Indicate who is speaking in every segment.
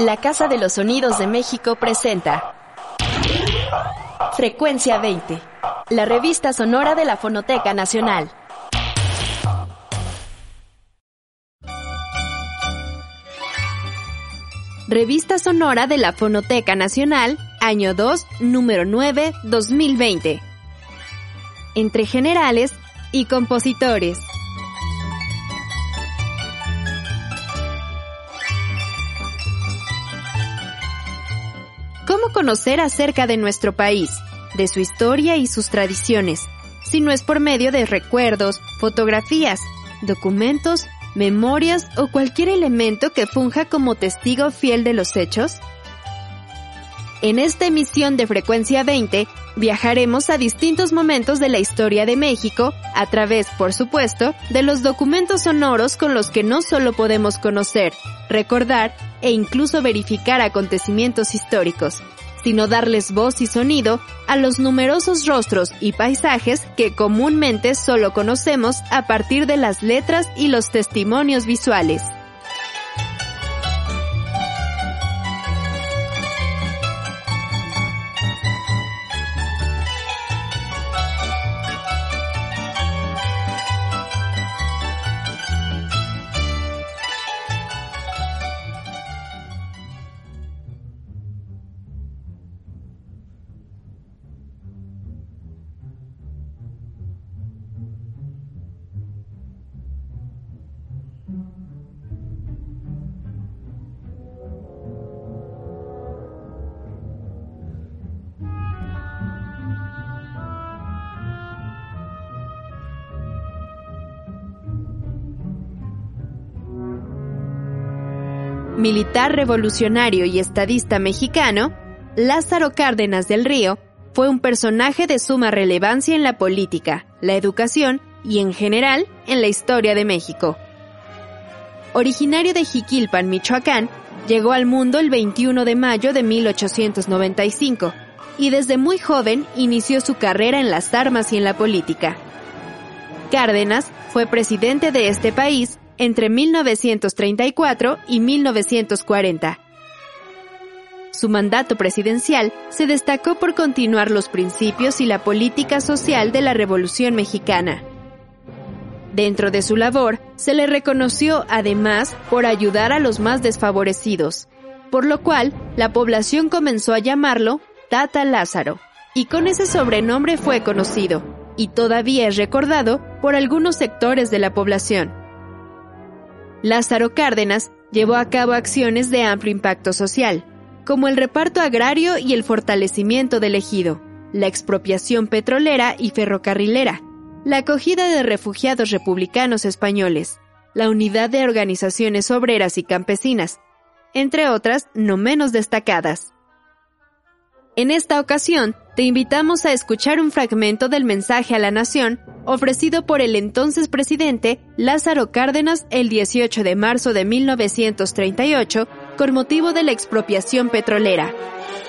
Speaker 1: La Casa de los Sonidos de México presenta Frecuencia 20, la revista sonora de la Fonoteca Nacional. Revista Sonora de la Fonoteca Nacional, año 2, número 9, 2020. Entre generales y compositores. Conocer acerca de nuestro país, de su historia y sus tradiciones, si no es por medio de recuerdos, fotografías, documentos, memorias o cualquier elemento que funja como testigo fiel de los hechos? En esta emisión de Frecuencia 20 viajaremos a distintos momentos de la historia de México a través, por supuesto, de los documentos sonoros con los que no solo podemos conocer, recordar e incluso verificar acontecimientos históricos, sino darles voz y sonido a los numerosos rostros y paisajes que comúnmente solo conocemos a partir de las letras y los testimonios visuales. Militar revolucionario y estadista mexicano, Lázaro Cárdenas del Río fue un personaje de suma relevancia en la política, la educación y en general en la historia de México. Originario de Jiquilpan, Michoacán, llegó al mundo el 21 de mayo de 1895 y desde muy joven inició su carrera en las armas y en la política. Cárdenas fue presidente de este país entre 1934 y 1940. Su mandato presidencial se destacó por continuar los principios y la política social de la Revolución Mexicana. Dentro de su labor, se le reconoció además por ayudar a los más desfavorecidos, por lo cual la población comenzó a llamarlo Tata Lázaro, y con ese sobrenombre fue conocido, y todavía es recordado por algunos sectores de la población. Lázaro Cárdenas llevó a cabo acciones de amplio impacto social, como el reparto agrario y el fortalecimiento del ejido, la expropiación petrolera y ferrocarrilera, la acogida de refugiados republicanos españoles, la unidad de organizaciones obreras y campesinas, entre otras no menos destacadas. En esta ocasión, te invitamos a escuchar un fragmento del mensaje a la nación ofrecido por el entonces presidente Lázaro Cárdenas el 18 de marzo de 1938 con motivo de la expropiación petrolera,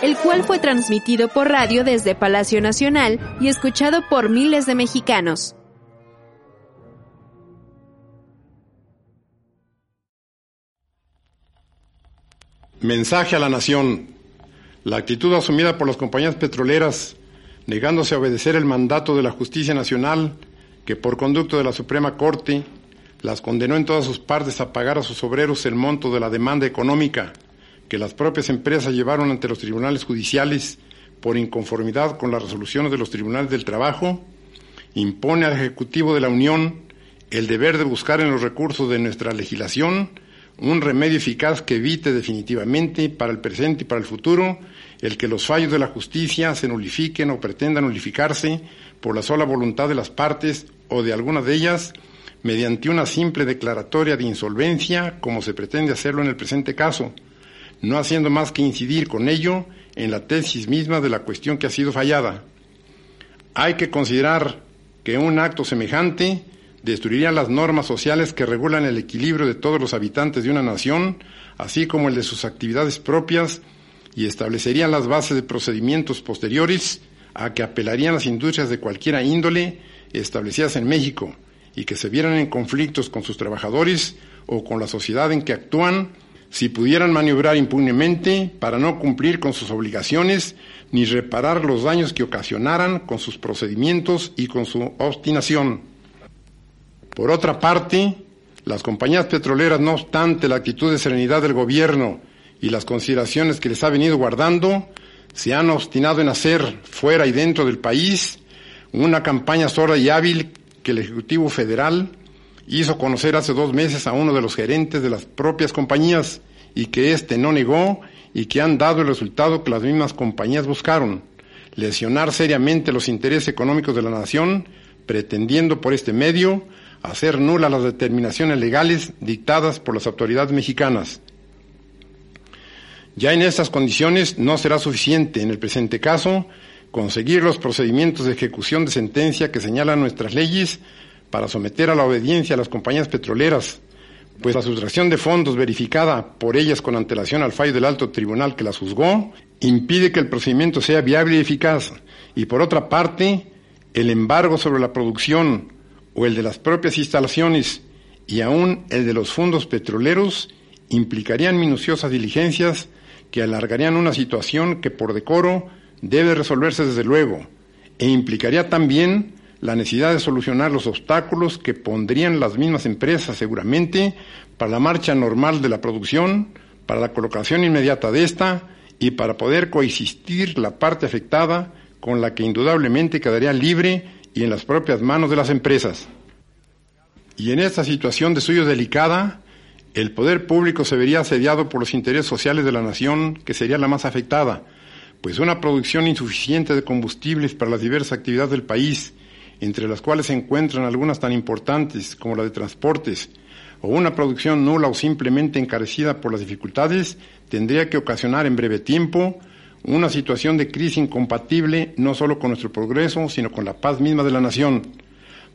Speaker 1: el cual fue transmitido por radio desde Palacio Nacional y escuchado por miles de mexicanos.
Speaker 2: Mensaje a la nación la actitud asumida por las compañías petroleras, negándose a obedecer el mandato de la justicia nacional, que por conducto de la Suprema Corte las condenó en todas sus partes a pagar a sus obreros el monto de la demanda económica que las propias empresas llevaron ante los tribunales judiciales por inconformidad con las resoluciones de los tribunales del trabajo, impone al Ejecutivo de la Unión el deber de buscar en los recursos de nuestra legislación un remedio eficaz que evite definitivamente para el presente y para el futuro el que los fallos de la justicia se nulifiquen o pretendan nulificarse por la sola voluntad de las partes o de alguna de ellas, mediante una simple declaratoria de insolvencia, como se pretende hacerlo en el presente caso, no haciendo más que incidir con ello en la tesis misma de la cuestión que ha sido fallada. Hay que considerar que un acto semejante destruiría las normas sociales que regulan el equilibrio de todos los habitantes de una nación, así como el de sus actividades propias, y establecería las bases de procedimientos posteriores a que apelarían las industrias de cualquiera índole establecidas en México y que se vieran en conflictos con sus trabajadores o con la sociedad en que actúan, si pudieran maniobrar impunemente para no cumplir con sus obligaciones ni reparar los daños que ocasionaran con sus procedimientos y con su obstinación. Por otra parte, las compañías petroleras, no obstante la actitud de serenidad del gobierno y las consideraciones que les ha venido guardando, se han obstinado en hacer fuera y dentro del país una campaña sorda y hábil que el Ejecutivo Federal hizo conocer hace dos meses a uno de los gerentes de las propias compañías y que éste no negó y que han dado el resultado que las mismas compañías buscaron, lesionar seriamente los intereses económicos de la nación, pretendiendo por este medio hacer nulas las determinaciones legales dictadas por las autoridades mexicanas. Ya en estas condiciones no será suficiente, en el presente caso, conseguir los procedimientos de ejecución de sentencia que señalan nuestras leyes para someter a la obediencia a las compañías petroleras, pues la sustracción de fondos verificada por ellas con antelación al fallo del alto tribunal que las juzgó impide que el procedimiento sea viable y eficaz. Y por otra parte, el embargo sobre la producción o el de las propias instalaciones y aún el de los fondos petroleros implicarían minuciosas diligencias que alargarían una situación que por decoro debe resolverse desde luego e implicaría también la necesidad de solucionar los obstáculos que pondrían las mismas empresas seguramente para la marcha normal de la producción, para la colocación inmediata de esta y para poder coexistir la parte afectada con la que indudablemente quedaría libre y en las propias manos de las empresas. Y en esta situación de suyo delicada, el poder público se vería asediado por los intereses sociales de la nación, que sería la más afectada, pues una producción insuficiente de combustibles para las diversas actividades del país, entre las cuales se encuentran algunas tan importantes como la de transportes, o una producción nula o simplemente encarecida por las dificultades, tendría que ocasionar en breve tiempo una situación de crisis incompatible no solo con nuestro progreso, sino con la paz misma de la nación.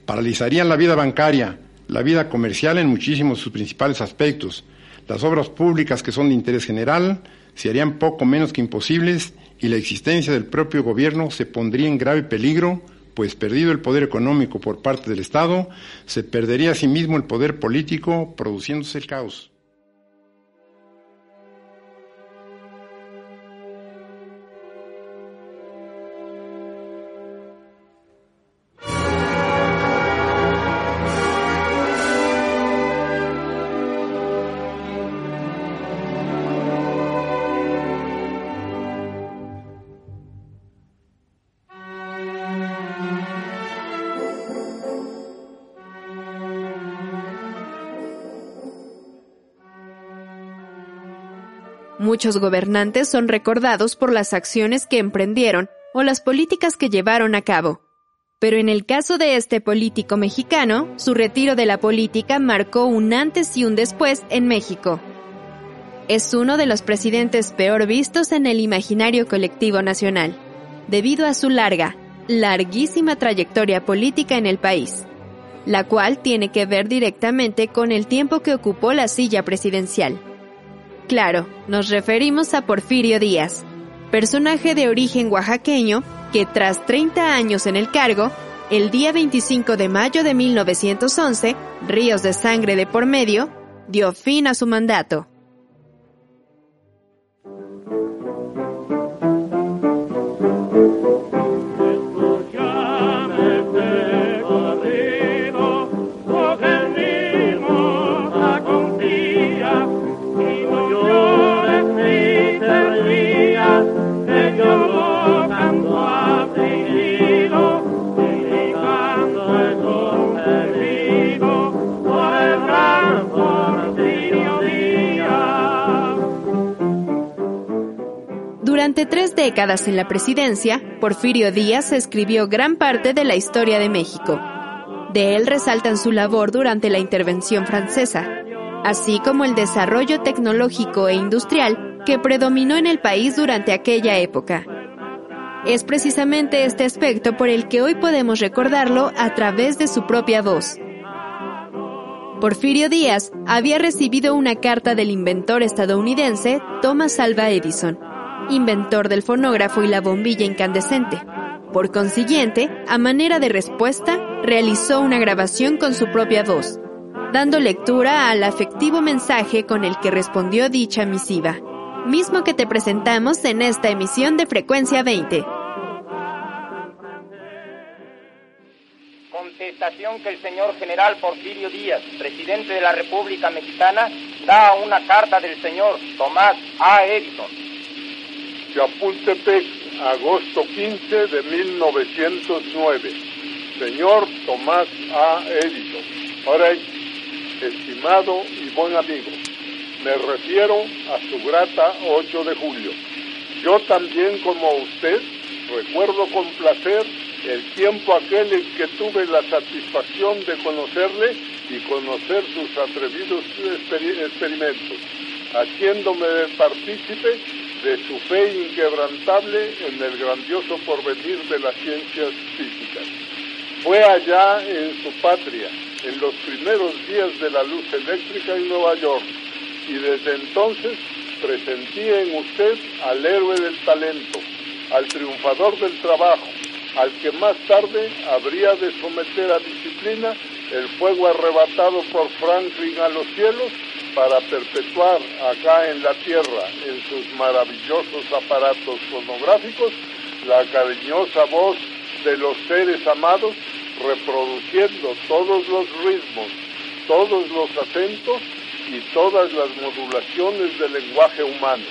Speaker 2: Paralizarían la vida bancaria, la vida comercial en muchísimos de sus principales aspectos. Las obras públicas que son de interés general se harían poco menos que imposibles y la existencia del propio gobierno se pondría en grave peligro pues perdido el poder económico por parte del Estado, se perdería asimismo el poder político, produciéndose el caos.
Speaker 1: Muchos gobernantes son recordados por las acciones que emprendieron o las políticas que llevaron a cabo. Pero en el caso de este político mexicano, su retiro de la política marcó un antes y un después en México. Es uno de los presidentes peor vistos en el imaginario colectivo nacional, debido a su larga, larguísima trayectoria política en el país, la cual tiene que ver directamente con el tiempo que ocupó la silla presidencial. Claro, nos referimos a Porfirio Díaz, personaje de origen oaxaqueño que tras 30 años en el cargo, el día 25 de mayo de 1911, ríos de sangre de por medio, dio fin a su mandato. Durante tres décadas en la presidencia, Porfirio Díaz escribió gran parte de la historia de México. De él resaltan su labor durante la intervención francesa, así como el desarrollo tecnológico e industrial que predominó en el país durante aquella época. Es precisamente este aspecto por el que hoy podemos recordarlo a través de su propia voz. Porfirio Díaz había recibido una carta del inventor estadounidense Thomas Alva Edison, inventor del fonógrafo y la bombilla incandescente. Por consiguiente, a manera de respuesta, realizó una grabación con su propia voz, dando lectura al afectivo mensaje con el que respondió dicha misiva, mismo que te presentamos en esta emisión de Frecuencia 20.
Speaker 3: Contestación que el señor general Porfirio Díaz, presidente de la República Mexicana, da a una carta del señor Tomás A. Edison.
Speaker 4: Chapultepec, agosto 15 de 1909. Señor Tomás A. Edison. Ahora, estimado y buen amigo, me refiero a su grata 8 de julio. Yo también, como usted, recuerdo con placer el tiempo aquel en que tuve la satisfacción de conocerle y conocer sus atrevidos experimentos, haciéndome partícipe de su fe inquebrantable en el grandioso porvenir de las ciencias físicas. Fue allá en su patria, en los primeros días de la luz eléctrica en Nueva York, y desde entonces presentí en usted al héroe del talento, al triunfador del trabajo, al que más tarde habría de someter a disciplina el fuego arrebatado por Franklin a los cielos para perpetuar acá en la tierra, en sus maravillosos aparatos fonográficos, la cariñosa voz de los seres amados, reproduciendo todos los ritmos, todos los acentos y todas las modulaciones del lenguaje humano.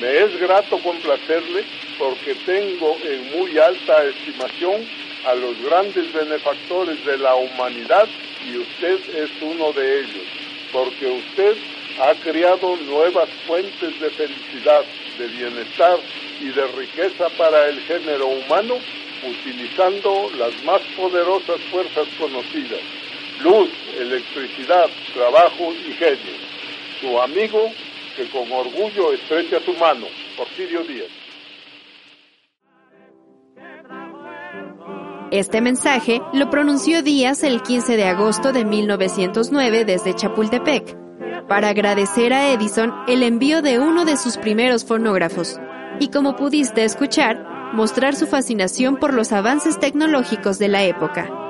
Speaker 4: Me es grato complacerle porque tengo en muy alta estimación a los grandes benefactores de la humanidad y usted es uno de ellos, porque usted ha creado nuevas fuentes de felicidad, de bienestar y de riqueza para el género humano utilizando las más poderosas fuerzas conocidas, luz, electricidad, trabajo y genio. Su amigo que con orgullo estrecha su mano, Porfirio Díaz.
Speaker 1: Este mensaje lo pronunció Díaz el 15 de agosto de 1909 desde Chapultepec, para agradecer a Edison el envío de uno de sus primeros fonógrafos, y como pudiste escuchar, mostrar su fascinación por los avances tecnológicos de la época.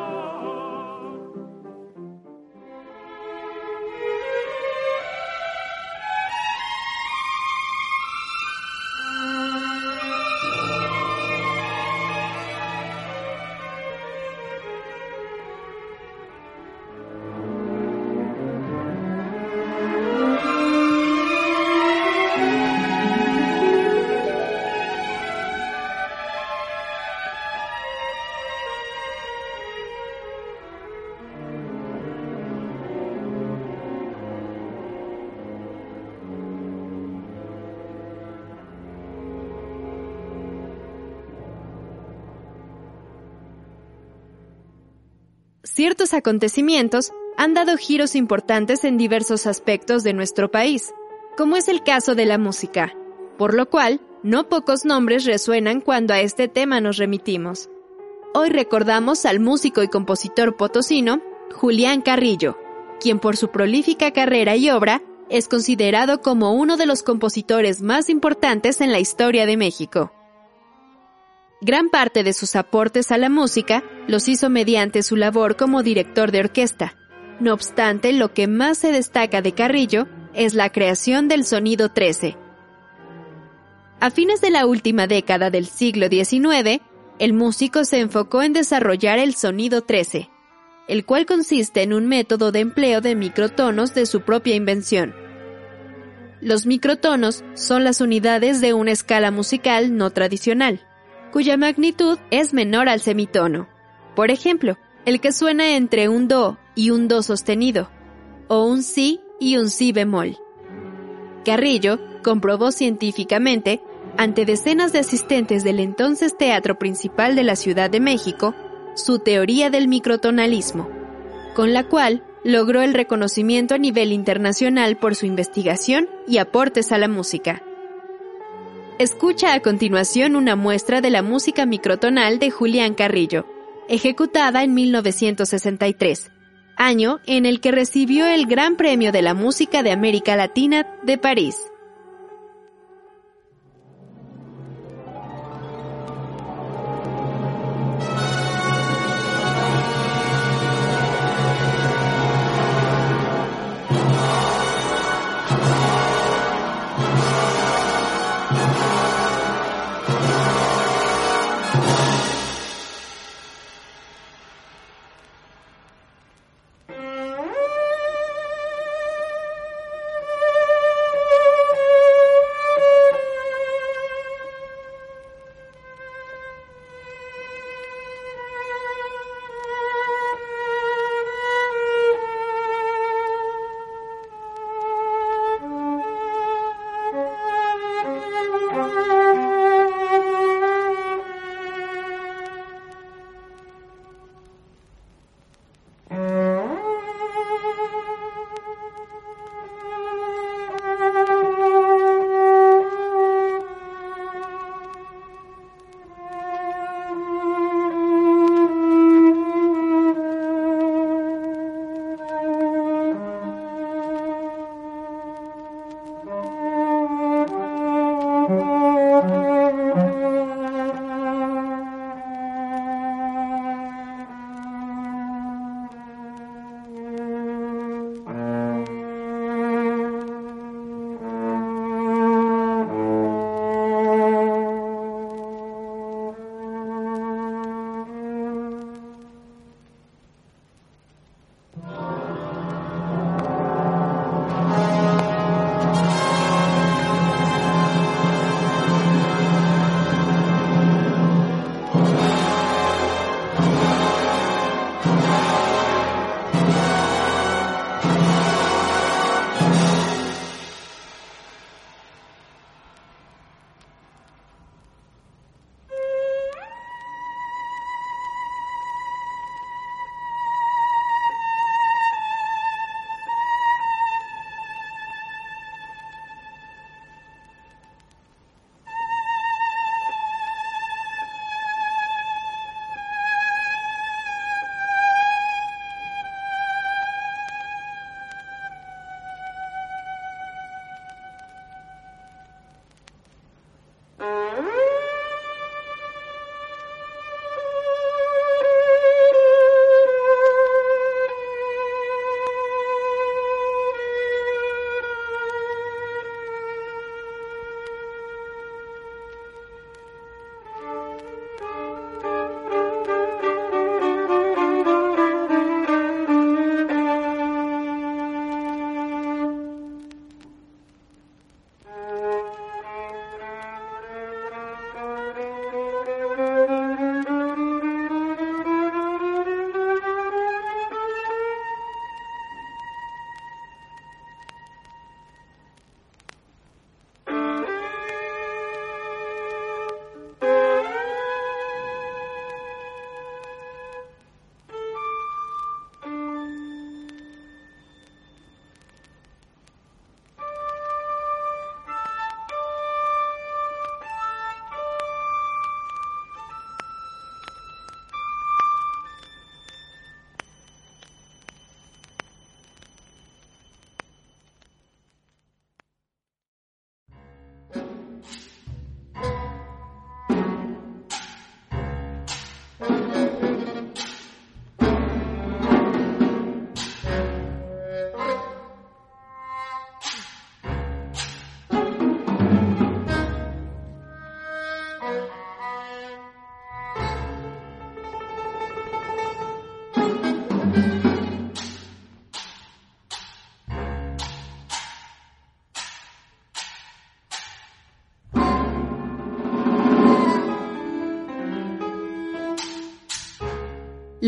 Speaker 1: Ciertos acontecimientos han dado giros importantes en diversos aspectos de nuestro país, como es el caso de la música, por lo cual no pocos nombres resuenan cuando a este tema nos remitimos. Hoy recordamos al músico y compositor potosino Julián Carrillo, quien por su prolífica carrera y obra es considerado como uno de los compositores más importantes en la historia de México. Gran parte de sus aportes a la música los hizo mediante su labor como director de orquesta. No obstante, lo que más se destaca de Carrillo es la creación del sonido 13. A fines de la última década del siglo XIX, el músico se enfocó en desarrollar el sonido 13, el cual consiste en un método de empleo de microtonos de su propia invención. Los microtonos son las unidades de una escala musical no tradicional cuya magnitud es menor al semitono. Por ejemplo, el que suena entre un do y un do sostenido, o un si y un si bemol. Carrillo comprobó científicamente, ante decenas de asistentes del entonces Teatro Principal de la Ciudad de México, su teoría del microtonalismo, con la cual logró el reconocimiento a nivel internacional por su investigación y aportes a la música. Escucha a continuación una muestra de la música microtonal de Julián Carrillo, ejecutada en 1963, año en el que recibió el Gran Premio de la Música de América Latina de París.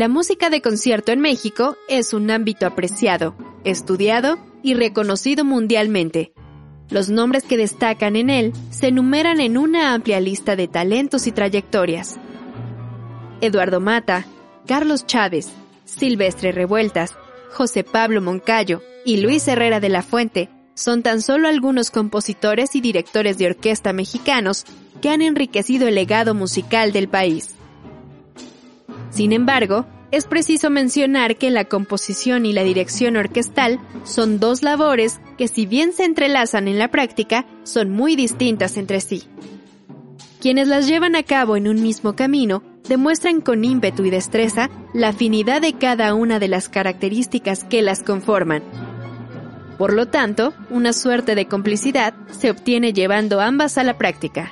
Speaker 1: La música de concierto en México es un ámbito apreciado, estudiado y reconocido mundialmente. Los nombres que destacan en él se enumeran en una amplia lista de talentos y trayectorias. Eduardo Mata, Carlos Chávez, Silvestre Revueltas, José Pablo Moncayo y Luis Herrera de la Fuente son tan solo algunos compositores y directores de orquesta mexicanos que han enriquecido el legado musical del país. Sin embargo, es preciso mencionar que la composición y la dirección orquestal son dos labores que si bien se entrelazan en la práctica, son muy distintas entre sí. Quienes las llevan a cabo en un mismo camino demuestran con ímpetu y destreza la afinidad de cada una de las características que las conforman. Por lo tanto, una suerte de complicidad se obtiene llevando ambas a la práctica.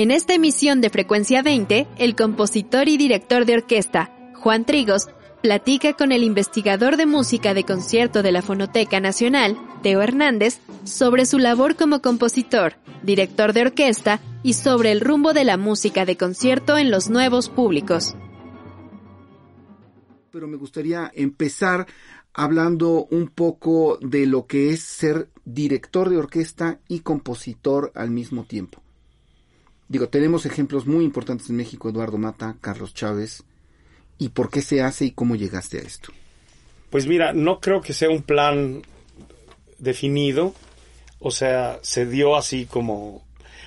Speaker 1: En esta emisión de Frecuencia 20, el compositor y director de orquesta, Juan Trigos, platica con el investigador de música de concierto de la Fonoteca Nacional, Teo Hernández, sobre su labor como compositor, director de orquesta y sobre el rumbo de la música de concierto en los nuevos públicos.
Speaker 5: Pero me gustaría empezar hablando un poco de lo que es ser director de orquesta y compositor al mismo tiempo. Digo, tenemos ejemplos muy importantes en México, Eduardo Mata, Carlos Chávez, y por qué se hace y cómo llegaste a esto.
Speaker 6: Pues mira, no creo que sea un plan definido, o sea, se dio así como,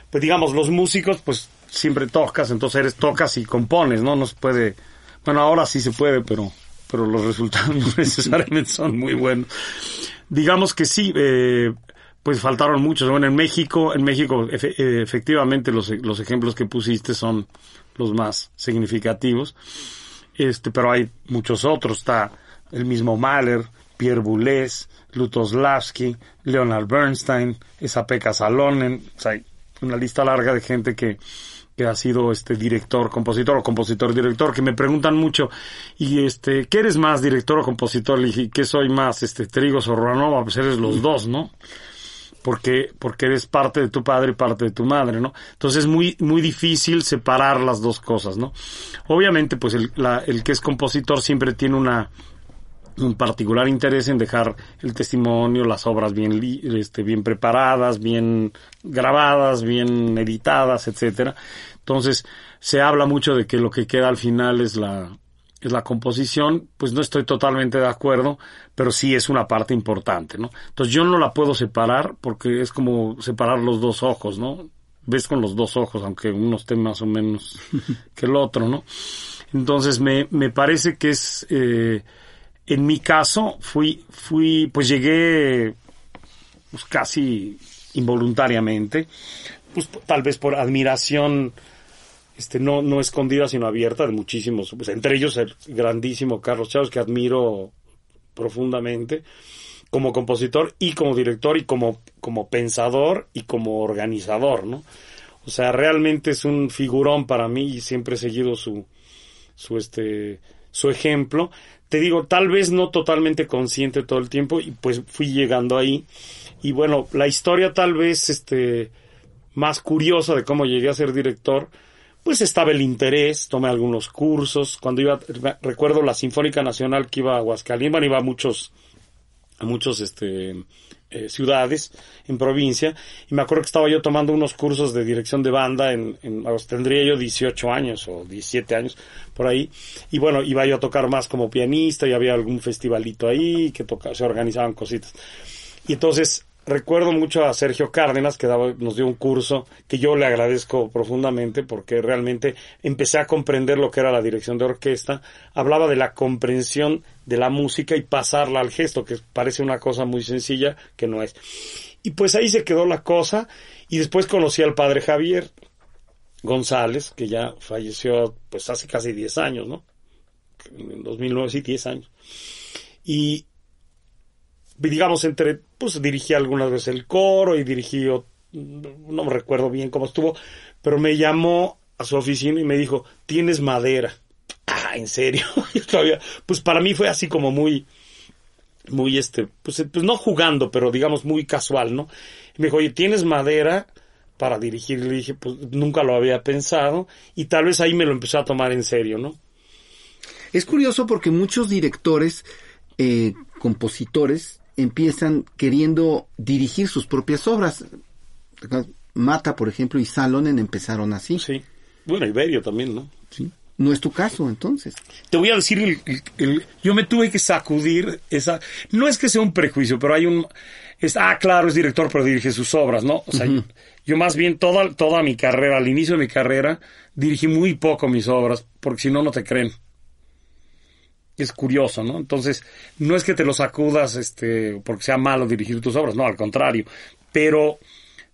Speaker 6: pues digamos, los músicos, pues siempre tocas, entonces eres tocas y compones, ¿no? No se puede, bueno, ahora sí se puede, pero, pero los resultados no necesariamente son muy buenos. Digamos que sí, eh, pues faltaron muchos. Bueno, en México, en México efectivamente los, los ejemplos que pusiste son los más significativos. Este, pero hay muchos otros. Está el mismo Mahler, Pierre Boulez, Lutoslavski, Leonard Bernstein, Pekka Salonen. O sea, hay una lista larga de gente que, que ha sido este director, compositor o compositor director, que me preguntan mucho, y este, ¿qué eres más, director o compositor? Y dije, ¿qué soy más, este, Trigos o Ranova? Pues eres los dos, ¿no? Porque, porque eres parte de tu padre y parte de tu madre, ¿no? Entonces es muy, muy difícil separar las dos cosas, ¿no? Obviamente, pues el, la, el que es compositor siempre tiene una, un particular interés en dejar el testimonio, las obras bien, este, bien preparadas, bien grabadas, bien editadas, etcétera. Entonces, se habla mucho de que lo que queda al final es la, es la composición, pues no estoy totalmente de acuerdo, pero sí es una parte importante, ¿no? Entonces yo no la puedo separar porque es como separar los dos ojos, ¿no? Ves con los dos ojos, aunque uno esté más o menos que el otro, ¿no? Entonces me, me parece que es, eh, en mi caso, fui, fui, pues llegué pues casi involuntariamente, pues tal vez por admiración este, no, no escondida, sino abierta, de muchísimos, pues, entre ellos el grandísimo Carlos Chávez, que admiro profundamente como compositor y como director y como, como pensador y como organizador, ¿no? O sea, realmente es un figurón para mí y siempre he seguido su, su, este, su ejemplo. Te digo, tal vez no totalmente consciente todo el tiempo y pues fui llegando ahí. Y bueno, la historia tal vez, este, más curiosa de cómo llegué a ser director, pues estaba el interés, tomé algunos cursos, cuando iba, recuerdo la Sinfónica Nacional que iba a Aguascalientes, iba a muchos, a muchos, este, eh, ciudades en provincia, y me acuerdo que estaba yo tomando unos cursos de dirección de banda en, en tendría yo 18 años o 17 años, por ahí, y bueno, iba yo a tocar más como pianista, y había algún festivalito ahí, que toca, se organizaban cositas. Y entonces, recuerdo mucho a Sergio Cárdenas que nos dio un curso que yo le agradezco profundamente porque realmente empecé a comprender lo que era la dirección de orquesta. Hablaba de la comprensión de la música y pasarla al gesto, que parece una cosa muy sencilla que no es. Y pues ahí se quedó la cosa y después conocí al padre Javier González, que ya falleció pues hace casi 10 años, ¿no? En 2009, sí, 10 años. Y, digamos, entre, pues dirigí algunas veces el coro y dirigí, no me recuerdo bien cómo estuvo, pero me llamó a su oficina y me dijo, tienes madera. Ah, ¿en serio? todavía, pues para mí fue así como muy, muy este, pues, pues no jugando, pero digamos muy casual, ¿no? Y me dijo, oye, ¿tienes madera? para dirigir, y le dije, pues nunca lo había pensado y tal vez ahí me lo empecé a tomar en serio, ¿no?
Speaker 5: Es curioso porque muchos directores, eh, compositores, empiezan queriendo dirigir sus propias obras. Mata, por ejemplo, y Salonen empezaron así.
Speaker 6: Sí. Bueno, Iberio también, ¿no?
Speaker 5: Sí. No es tu caso, entonces.
Speaker 6: Te voy a decir, el, el- el- yo me tuve que sacudir esa... No es que sea un prejuicio, pero hay un... Es, ah, claro, es director, pero dirige sus obras, ¿no? O sea, yo, yo más bien toda, toda mi carrera, al inicio de mi carrera, dirigí muy poco mis obras, porque si no, no te creen. Es curioso, ¿no? Entonces, no es que te lo sacudas este, porque sea malo dirigir tus obras, no, al contrario. Pero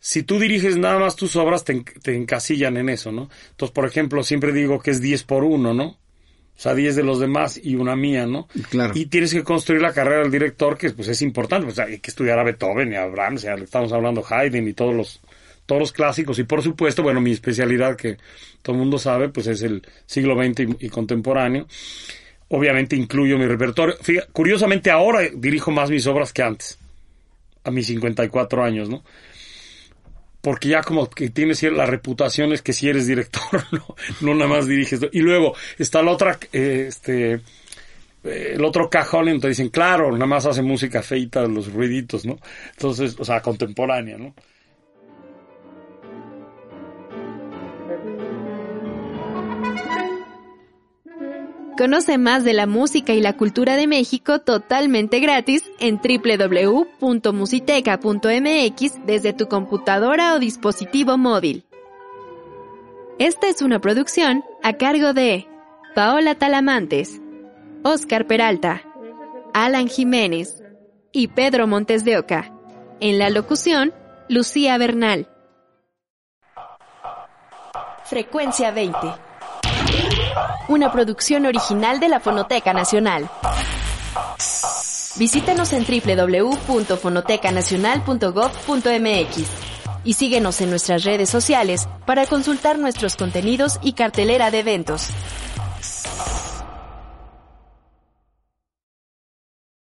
Speaker 6: si tú diriges nada más tus obras, te, en- te encasillan en eso, ¿no? Entonces, por ejemplo, siempre digo que es 10 por 1, ¿no? O sea, 10 de los demás y una mía, ¿no?
Speaker 5: Claro.
Speaker 6: Y tienes que construir la carrera del director, que pues es importante. Pues hay que estudiar a Beethoven y a Brahms, ya estamos hablando Haydn y todos los, todos los clásicos. Y por supuesto, bueno, mi especialidad, que todo el mundo sabe, pues es el siglo XX y, y contemporáneo. Obviamente incluyo mi repertorio. Fíjate, curiosamente ahora dirijo más mis obras que antes. A mis 54 años, ¿no? porque ya como que tienes la reputación es que si eres director, no, no nada más diriges. Y luego está la otra, eh, este, eh, el otro cajón, entonces dicen, claro, nada más hace música feita, los ruiditos, ¿no? Entonces, o sea, contemporánea, ¿no?
Speaker 1: Conoce más de la música y la cultura de México totalmente gratis en www.musiteca.mx desde tu computadora o dispositivo móvil. Esta es una producción a cargo de Paola Talamantes, Oscar Peralta, Alan Jiménez y Pedro Montes de Oca. En la locución, Lucía Bernal. Frecuencia 20. Una producción original de la Fonoteca Nacional. Visítanos en www.fonotecanacional.gov.mx y síguenos en nuestras redes sociales para consultar nuestros contenidos y cartelera de eventos.